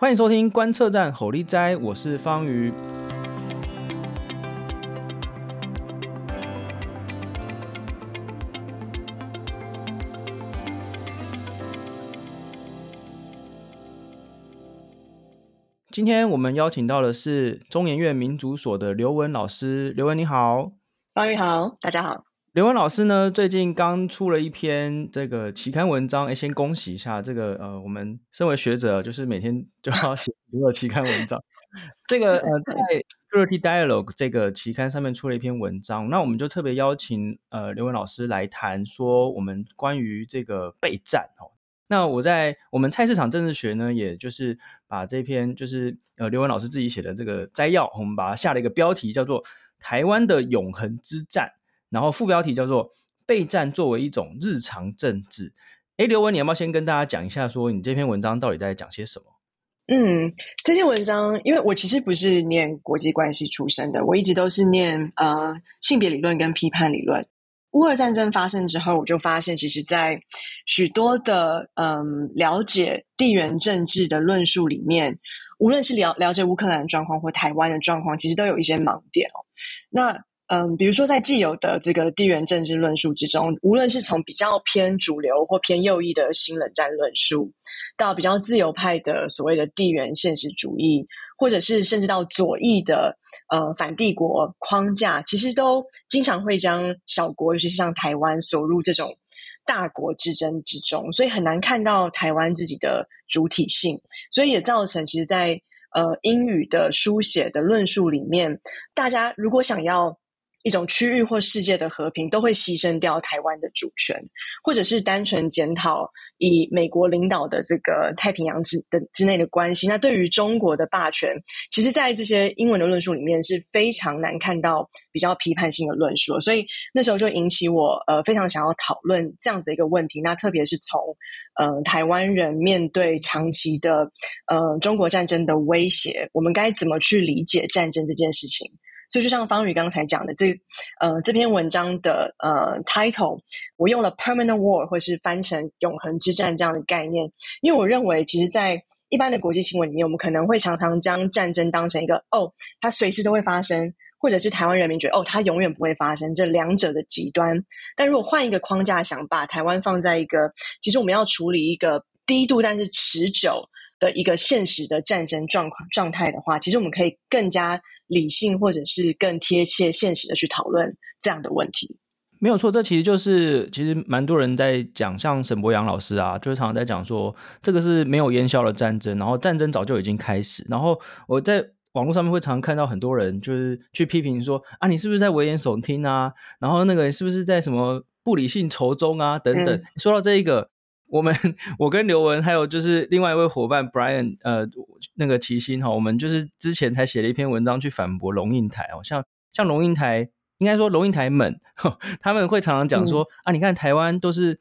欢迎收听观测站吼力斋，我是方瑜。今天我们邀请到的是中研院民族所的刘雯老师，刘雯你好，方瑜好，大家好。刘文老师呢，最近刚出了一篇这个期刊文章，哎，先恭喜一下这个呃，我们身为学者，就是每天就要写一个期刊文章。这个呃，在 Curative Dialogue 这个期刊上面出了一篇文章，那我们就特别邀请呃刘文老师来谈说我们关于这个备战哦。那我在我们菜市场政治学呢，也就是把这篇就是呃刘文老师自己写的这个摘要，我们把它下了一个标题，叫做《台湾的永恒之战》。然后副标题叫做“备战作为一种日常政治”。哎，刘文，你要不要先跟大家讲一下，说你这篇文章到底在讲些什么？嗯，这篇文章，因为我其实不是念国际关系出身的，我一直都是念呃性别理论跟批判理论。乌俄战争发生之后，我就发现，其实，在许多的嗯、了解地缘政治的论述里面，无论是了了解乌克兰的状况或台湾的状况，其实都有一些盲点哦。那嗯，比如说在既有的这个地缘政治论述之中，无论是从比较偏主流或偏右翼的新冷战论述，到比较自由派的所谓的地缘现实主义，或者是甚至到左翼的呃反帝国框架，其实都经常会将小国，尤其是像台湾，锁入这种大国之争之中，所以很难看到台湾自己的主体性，所以也造成其实在呃英语的书写的论述里面，大家如果想要一种区域或世界的和平都会牺牲掉台湾的主权，或者是单纯检讨以美国领导的这个太平洋之的之内的关系。那对于中国的霸权，其实，在这些英文的论述里面是非常难看到比较批判性的论述。所以那时候就引起我呃非常想要讨论这样的一个问题。那特别是从呃台湾人面对长期的呃中国战争的威胁，我们该怎么去理解战争这件事情？所以，就像方宇刚才讲的，这呃这篇文章的呃 title，我用了 permanent war 或是翻成永恒之战这样的概念，因为我认为，其实，在一般的国际新闻里面，我们可能会常常将战争当成一个哦，它随时都会发生，或者是台湾人民觉得哦，它永远不会发生，这两者的极端。但如果换一个框架想，把台湾放在一个，其实我们要处理一个低度但是持久的一个现实的战争状况状态的话，其实我们可以更加理性，或者是更贴切现实的去讨论这样的问题。没有错，这其实就是其实蛮多人在讲，像沈博阳老师啊，就是常常在讲说，这个是没有烟消的战争，然后战争早就已经开始。然后我在网络上面会常常看到很多人就是去批评说啊，你是不是在危言耸听啊？然后那个是不是在什么不理性仇中啊？等等。嗯、说到这一个。我们我跟刘文还有就是另外一位伙伴 Brian，呃，那个齐心哈，我们就是之前才写了一篇文章去反驳龙应台哦，像像龙应台，应该说龙应台们，他们会常常讲说、嗯、啊，你看台湾都是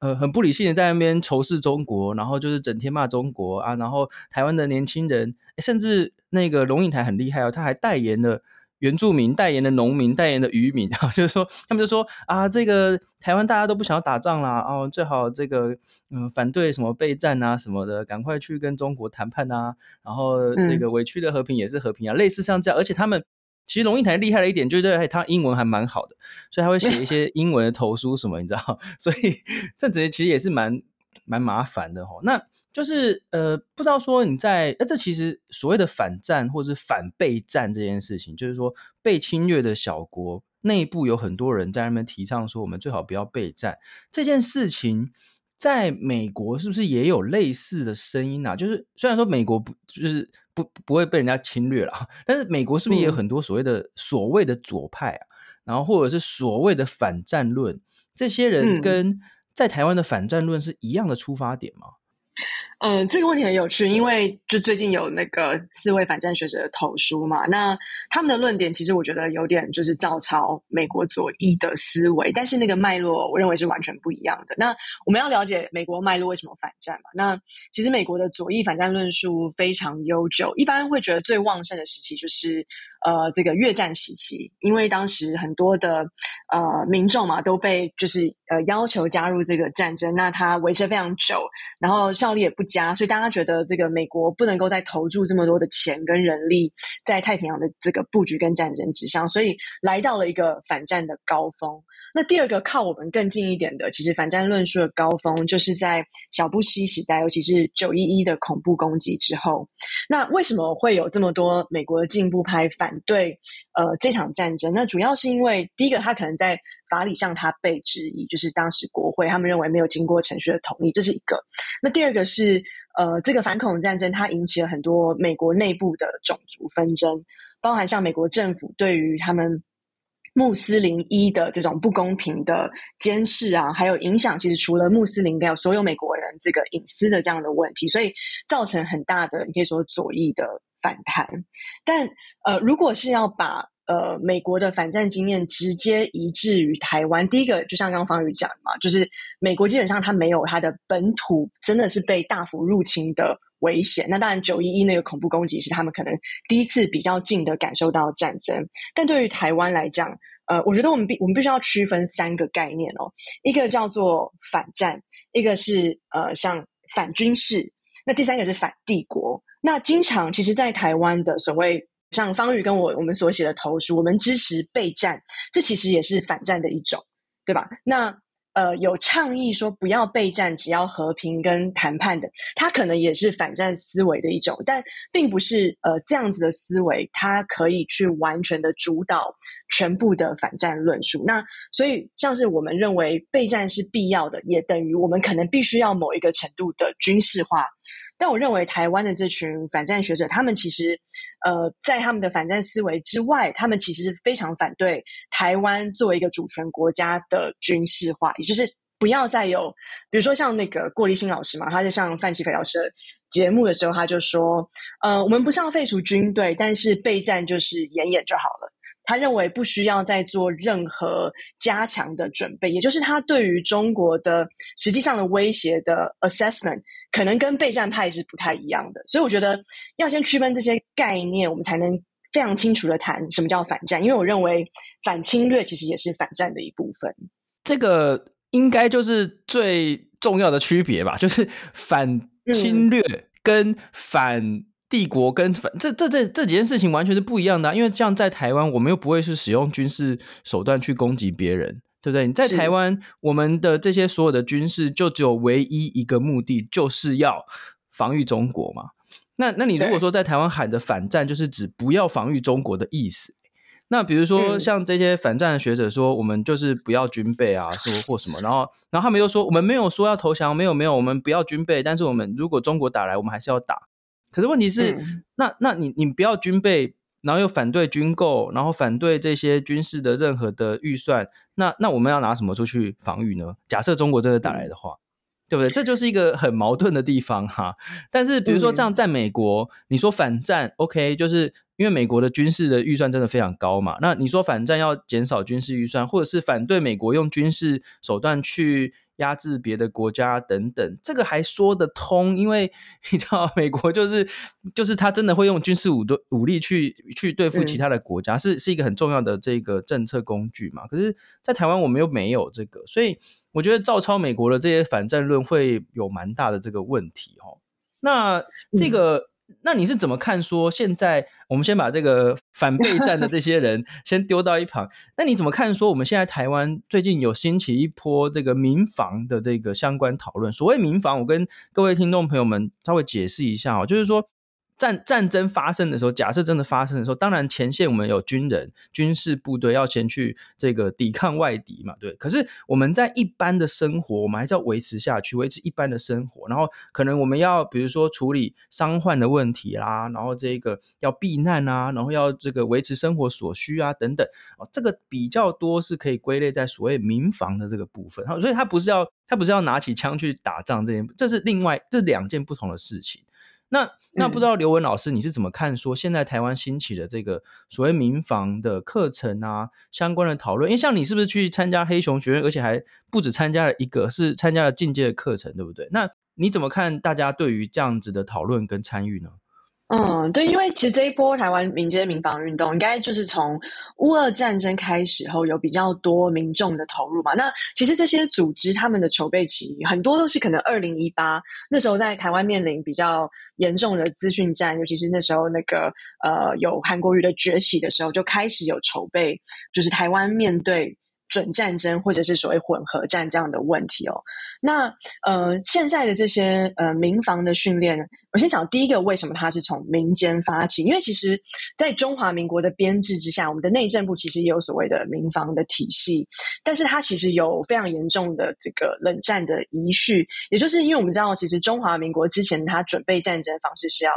呃很不理性的在那边仇视中国，然后就是整天骂中国啊，然后台湾的年轻人，甚至那个龙应台很厉害哦，他还代言了。原住民代言的农民代言的渔民啊，就是说他们就说啊，这个台湾大家都不想要打仗啦，哦，最好这个嗯、呃、反对什么备战啊什么的，赶快去跟中国谈判啊，然后这个委屈的和平也是和平啊，嗯、类似像这样，而且他们其实龙应台厉害的一点，就是对他英文还蛮好的，所以他会写一些英文的投书什么，你知道，所以这直接其实也是蛮。蛮麻烦的齁，那就是呃，不知道说你在，那这其实所谓的反战或者是反备战这件事情，就是说被侵略的小国内部有很多人在那边提倡说，我们最好不要备战这件事情，在美国是不是也有类似的声音啊？就是虽然说美国不就是不不会被人家侵略了，但是美国是不是也有很多所谓的所谓的左派啊？然后或者是所谓的反战论，这些人跟、嗯在台湾的反战论是一样的出发点吗？嗯、这个问题很有趣，因为就最近有那个四位反战学者的投书嘛，那他们的论点其实我觉得有点就是照抄美国左翼的思维，但是那个脉络我认为是完全不一样的。那我们要了解美国脉络为什么反战嘛？那其实美国的左翼反战论述非常悠久，一般会觉得最旺盛的时期就是呃这个越战时期，因为当时很多的呃民众嘛都被就是呃要求加入这个战争，那它维持非常久，然后效力也不家，所以大家觉得这个美国不能够再投注这么多的钱跟人力在太平洋的这个布局跟战争之上，所以来到了一个反战的高峰。那第二个靠我们更近一点的，其实反战论述的高峰，就是在小布希时代，尤其是九一一的恐怖攻击之后。那为什么会有这么多美国的进步派反对呃这场战争？那主要是因为第一个，他可能在法理上他被质疑，就是当时国会他们认为没有经过程序的同意，这是一个。那第二个是呃这个反恐战争，它引起了很多美国内部的种族纷争，包含像美国政府对于他们。穆斯林一的这种不公平的监视啊，还有影响，其实除了穆斯林，还有所有美国人这个隐私的这样的问题，所以造成很大的，你可以说左翼的反弹。但呃，如果是要把呃美国的反战经验直接移置于台湾，第一个就像刚刚方宇讲嘛，就是美国基本上它没有它的本土真的是被大幅入侵的危险。那当然，九一一那个恐怖攻击是他们可能第一次比较近的感受到战争，但对于台湾来讲，呃，我觉得我们必我们必须要区分三个概念哦，一个叫做反战，一个是呃像反军事，那第三个是反帝国。那经常其实，在台湾的所谓像方宇跟我我们所写的投书，我们支持备战，这其实也是反战的一种，对吧？那。呃，有倡议说不要备战，只要和平跟谈判的，他可能也是反战思维的一种，但并不是呃这样子的思维，它可以去完全的主导全部的反战论述。那所以像是我们认为备战是必要的，也等于我们可能必须要某一个程度的军事化。但我认为台湾的这群反战学者，他们其实，呃，在他们的反战思维之外，他们其实非常反对台湾作为一个主权国家的军事化，也就是不要再有，比如说像那个郭立新老师嘛，他在上范琪斐老师的节目的时候，他就说，呃，我们不是要废除军队，但是备战就是演演就好了。他认为不需要再做任何加强的准备，也就是他对于中国的实际上的威胁的 assessment 可能跟备战派是不太一样的。所以我觉得要先区分这些概念，我们才能非常清楚的谈什么叫反战。因为我认为反侵略其实也是反战的一部分。这个应该就是最重要的区别吧，就是反侵略跟反、嗯。帝国跟反这这这这几件事情完全是不一样的啊，因为像在台湾，我们又不会是使用军事手段去攻击别人，对不对？你在台湾，我们的这些所有的军事就只有唯一一个目的，就是要防御中国嘛。那那你如果说在台湾喊的反战，就是指不要防御中国的意思。那比如说像这些反战的学者说，我们就是不要军备啊，说或什么，然后然后他们又说，我们没有说要投降，没有没有，我们不要军备，但是我们如果中国打来，我们还是要打。可是问题是，嗯、那那你你不要军备，然后又反对军购，然后反对这些军事的任何的预算，那那我们要拿什么出去防御呢？假设中国真的打来的话，嗯、对不对？这就是一个很矛盾的地方哈。但是比如说这样，在美国，嗯、你说反战，OK，就是因为美国的军事的预算真的非常高嘛。那你说反战要减少军事预算，或者是反对美国用军事手段去。压制别的国家等等，这个还说得通，因为 你知道，美国就是就是他真的会用军事武武力去去对付其他的国家，嗯、是是一个很重要的这个政策工具嘛。可是，在台湾我们又没有这个，所以我觉得照抄美国的这些反战论会有蛮大的这个问题哦。那这个。嗯那你是怎么看？说现在我们先把这个反备战的这些人 先丢到一旁。那你怎么看？说我们现在台湾最近有兴起一波这个民防的这个相关讨论。所谓民防，我跟各位听众朋友们稍微解释一下哦，就是说。战战争发生的时候，假设真的发生的时候，当然前线我们有军人、军事部队要前去这个抵抗外敌嘛，对。可是我们在一般的生活，我们还是要维持下去，维持一般的生活。然后可能我们要比如说处理伤患的问题啦，然后这个要避难啊，然后要这个维持生活所需啊等等。哦，这个比较多是可以归类在所谓民防的这个部分。所以他不是要他不是要拿起枪去打仗这件，这是另外这两件不同的事情。那那不知道刘文老师你是怎么看？说现在台湾兴起的这个所谓民防的课程啊，相关的讨论，因为像你是不是去参加黑熊学院，而且还不止参加了一个，是参加了进阶的课程，对不对？那你怎么看大家对于这样子的讨论跟参与呢？嗯，对，因为其实这一波台湾民间民防运动，应该就是从乌俄战争开始后，有比较多民众的投入嘛。那其实这些组织他们的筹备期，很多都是可能二零一八那时候在台湾面临比较严重的资讯战，尤其是那时候那个呃有韩国瑜的崛起的时候，就开始有筹备，就是台湾面对。准战争或者是所谓混合战这样的问题哦，那呃现在的这些呃民防的训练，我先讲第一个，为什么它是从民间发起？因为其实，在中华民国的编制之下，我们的内政部其实也有所谓的民防的体系，但是它其实有非常严重的这个冷战的遗绪，也就是因为我们知道，其实中华民国之前它准备战争方式是要。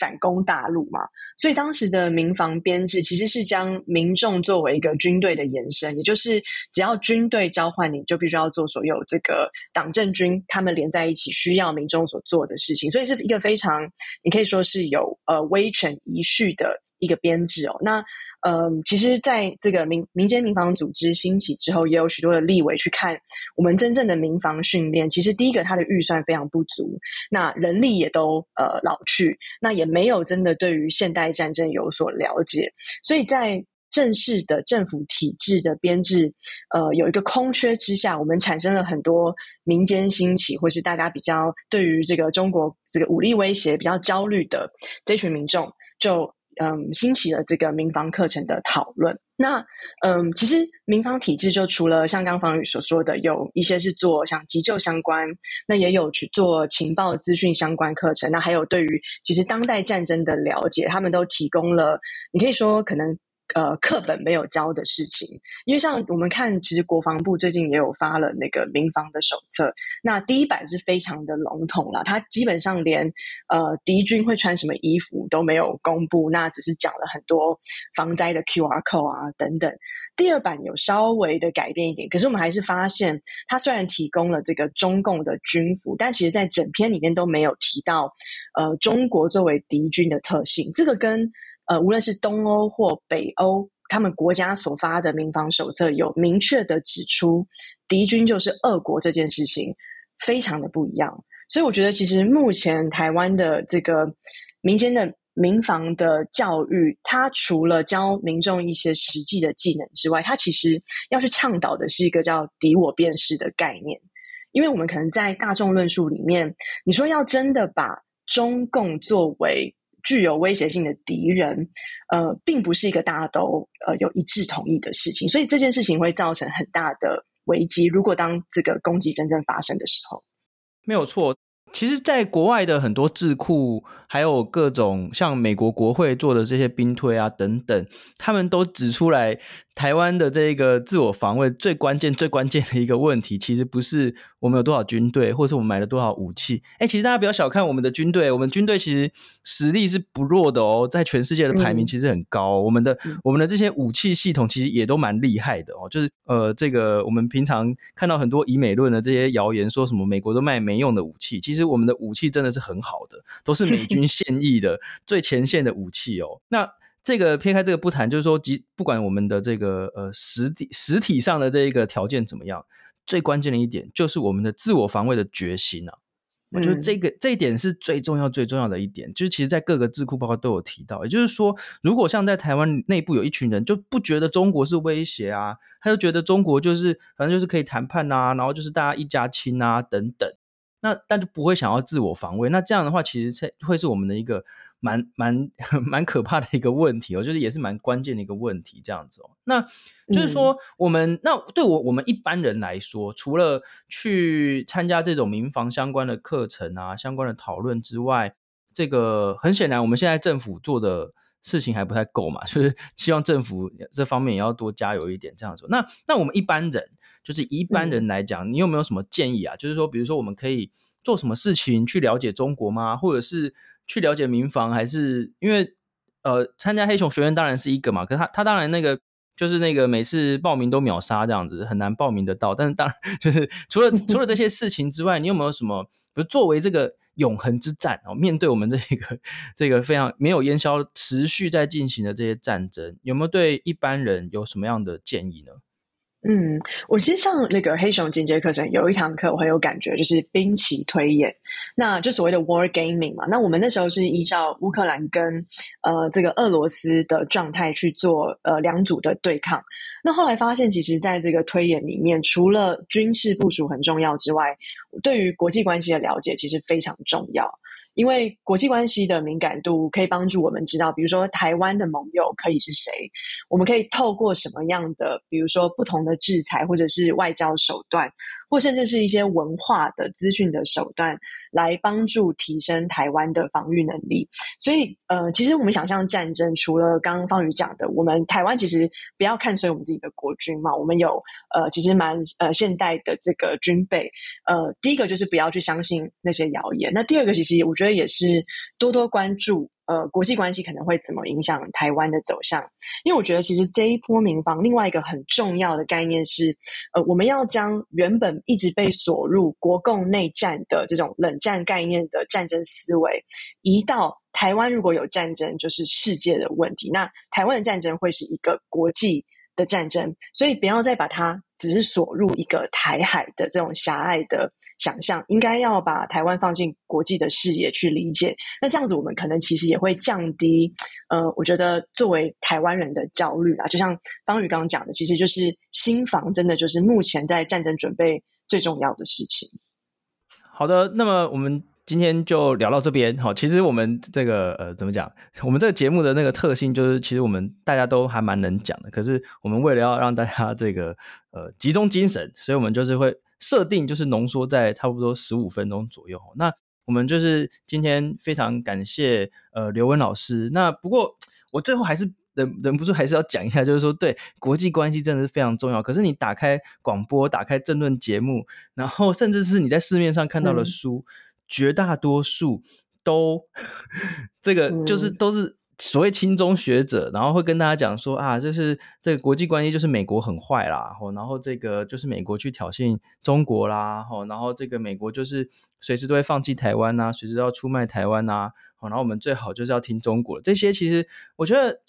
反攻大陆嘛，所以当时的民防编制其实是将民众作为一个军队的延伸，也就是只要军队交换你，就必须要做所有这个党政军他们连在一起需要民众所做的事情，所以是一个非常你可以说是有呃威权遗绪的一个编制哦。那嗯，其实，在这个民民间民防组织兴起之后，也有许多的立委去看我们真正的民防训练。其实，第一个，它的预算非常不足，那人力也都呃老去，那也没有真的对于现代战争有所了解。所以在正式的政府体制的编制呃有一个空缺之下，我们产生了很多民间兴起，或是大家比较对于这个中国这个武力威胁比较焦虑的这群民众就。嗯，兴起了这个民防课程的讨论。那嗯，其实民防体制就除了像刚方宇所说的，有一些是做像急救相关，那也有去做情报资讯相关课程。那还有对于其实当代战争的了解，他们都提供了。你可以说可能。呃，课本没有教的事情，因为像我们看，其实国防部最近也有发了那个民防的手册，那第一版是非常的笼统了，它基本上连呃敌军会穿什么衣服都没有公布，那只是讲了很多防灾的 QR code 啊等等。第二版有稍微的改变一点，可是我们还是发现，它虽然提供了这个中共的军服，但其实在整篇里面都没有提到呃中国作为敌军的特性，这个跟。呃，无论是东欧或北欧，他们国家所发的民防手册有明确的指出，敌军就是俄国这件事情，非常的不一样。所以我觉得，其实目前台湾的这个民间的民防的教育，它除了教民众一些实际的技能之外，它其实要去倡导的是一个叫“敌我辨识”的概念。因为我们可能在大众论述里面，你说要真的把中共作为具有威胁性的敌人，呃，并不是一个大家都呃有一致同意的事情，所以这件事情会造成很大的危机。如果当这个攻击真正发生的时候，没有错。其实，在国外的很多智库，还有各种像美国国会做的这些兵推啊等等，他们都指出来。台湾的这个自我防卫最关键、最关键的一个问题，其实不是我们有多少军队，或是我们买了多少武器。哎，其实大家不要小看我们的军队，我们军队其实实力是不弱的哦，在全世界的排名其实很高哦。嗯。我们的我们的这些武器系统其实也都蛮厉害的哦。就是呃，这个我们平常看到很多以美论的这些谣言，说什么美国都卖没用的武器，其实我们的武器真的是很好的，都是美军 现役的最前线的武器哦。那。这个撇开这个不谈，就是说，即不管我们的这个呃实体实体上的这一个条件怎么样，最关键的一点就是我们的自我防卫的决心啊！我觉得这个这一点是最重要最重要的一点，就是其实在各个智库报告都有提到，也就是说，如果像在台湾内部有一群人就不觉得中国是威胁啊，他就觉得中国就是反正就是可以谈判啊，然后就是大家一家亲啊等等，那但就不会想要自我防卫，那这样的话，其实才会是我们的一个。蛮蛮 蛮可怕的一个问题，我觉得也是蛮关键的一个问题，这样子哦。那就是说，我们、嗯、那对我我们一般人来说，除了去参加这种民防相关的课程啊、相关的讨论之外，这个很显然，我们现在政府做的事情还不太够嘛，就是希望政府这方面也要多加油一点，这样子。那那我们一般人，就是一般人来讲，嗯、你有没有什么建议啊？就是说，比如说我们可以做什么事情去了解中国吗？或者是？去了解民防，还是因为呃，参加黑熊学院当然是一个嘛，可是他他当然那个就是那个每次报名都秒杀这样子，很难报名得到。但是当然就是除了除了这些事情之外，你有没有什么，比如作为这个永恒之战哦，面对我们这个这个非常没有烟消、持续在进行的这些战争，有没有对一般人有什么样的建议呢？嗯，我其实上那个黑熊进阶课程有一堂课我很有感觉，就是兵棋推演，那就所谓的 war gaming 嘛。那我们那时候是依照乌克兰跟呃这个俄罗斯的状态去做呃两组的对抗。那后来发现，其实在这个推演里面，除了军事部署很重要之外，对于国际关系的了解其实非常重要。因为国际关系的敏感度可以帮助我们知道，比如说台湾的盟友可以是谁，我们可以透过什么样的，比如说不同的制裁或者是外交手段。或甚至是一些文化的资讯的手段，来帮助提升台湾的防御能力。所以，呃，其实我们想象战争，除了刚刚方宇讲的，我们台湾其实不要看衰我们自己的国军嘛，我们有呃，其实蛮呃现代的这个军备。呃，第一个就是不要去相信那些谣言。那第二个，其实我觉得也是多多关注。呃，国际关系可能会怎么影响台湾的走向？因为我觉得，其实这一波民防另外一个很重要的概念是，呃，我们要将原本一直被锁入国共内战的这种冷战概念的战争思维，移到台湾如果有战争，就是世界的问题。那台湾的战争会是一个国际的战争，所以不要再把它只是锁入一个台海的这种狭隘的。想象应该要把台湾放进国际的视野去理解，那这样子我们可能其实也会降低，呃，我觉得作为台湾人的焦虑啊。就像方宇刚刚讲的，其实就是心防，真的就是目前在战争准备最重要的事情。好的，那么我们今天就聊到这边。好，其实我们这个呃，怎么讲？我们这个节目的那个特性就是，其实我们大家都还蛮能讲的。可是我们为了要让大家这个呃集中精神，所以我们就是会。设定就是浓缩在差不多十五分钟左右。那我们就是今天非常感谢呃刘文老师。那不过我最后还是忍忍不住还是要讲一下，就是说对国际关系真的是非常重要。可是你打开广播、打开政论节目，然后甚至是你在市面上看到的书，嗯、绝大多数都 这个就是都是。所谓亲中学者，然后会跟大家讲说啊，就是这个国际关系就是美国很坏啦，然后这个就是美国去挑衅中国啦，然后这个美国就是随时都会放弃台湾呐，随时都要出卖台湾呐，然后我们最好就是要听中国。这些其实我觉得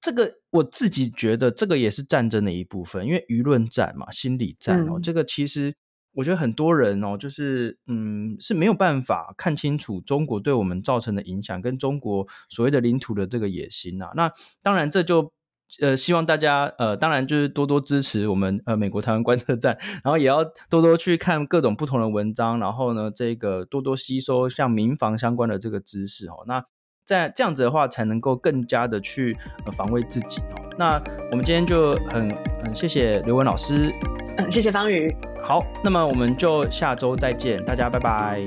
这个我自己觉得这个也是战争的一部分，因为舆论战嘛，心理战哦，嗯、这个其实。我觉得很多人哦，就是嗯是没有办法看清楚中国对我们造成的影响，跟中国所谓的领土的这个野心呐、那当然，这就呃希望大家呃，当然就是多多支持我们呃美国台湾观测站，然后也要多多去看各种不同的文章，然后呢，这个多多吸收像民防相关的这个知识哦。那在这样子的话，才能够更加的去呃防卫自己哦。那我们今天就很很谢谢刘文老师，嗯，谢谢方宇。好，那么我们就下周再见，大家拜拜。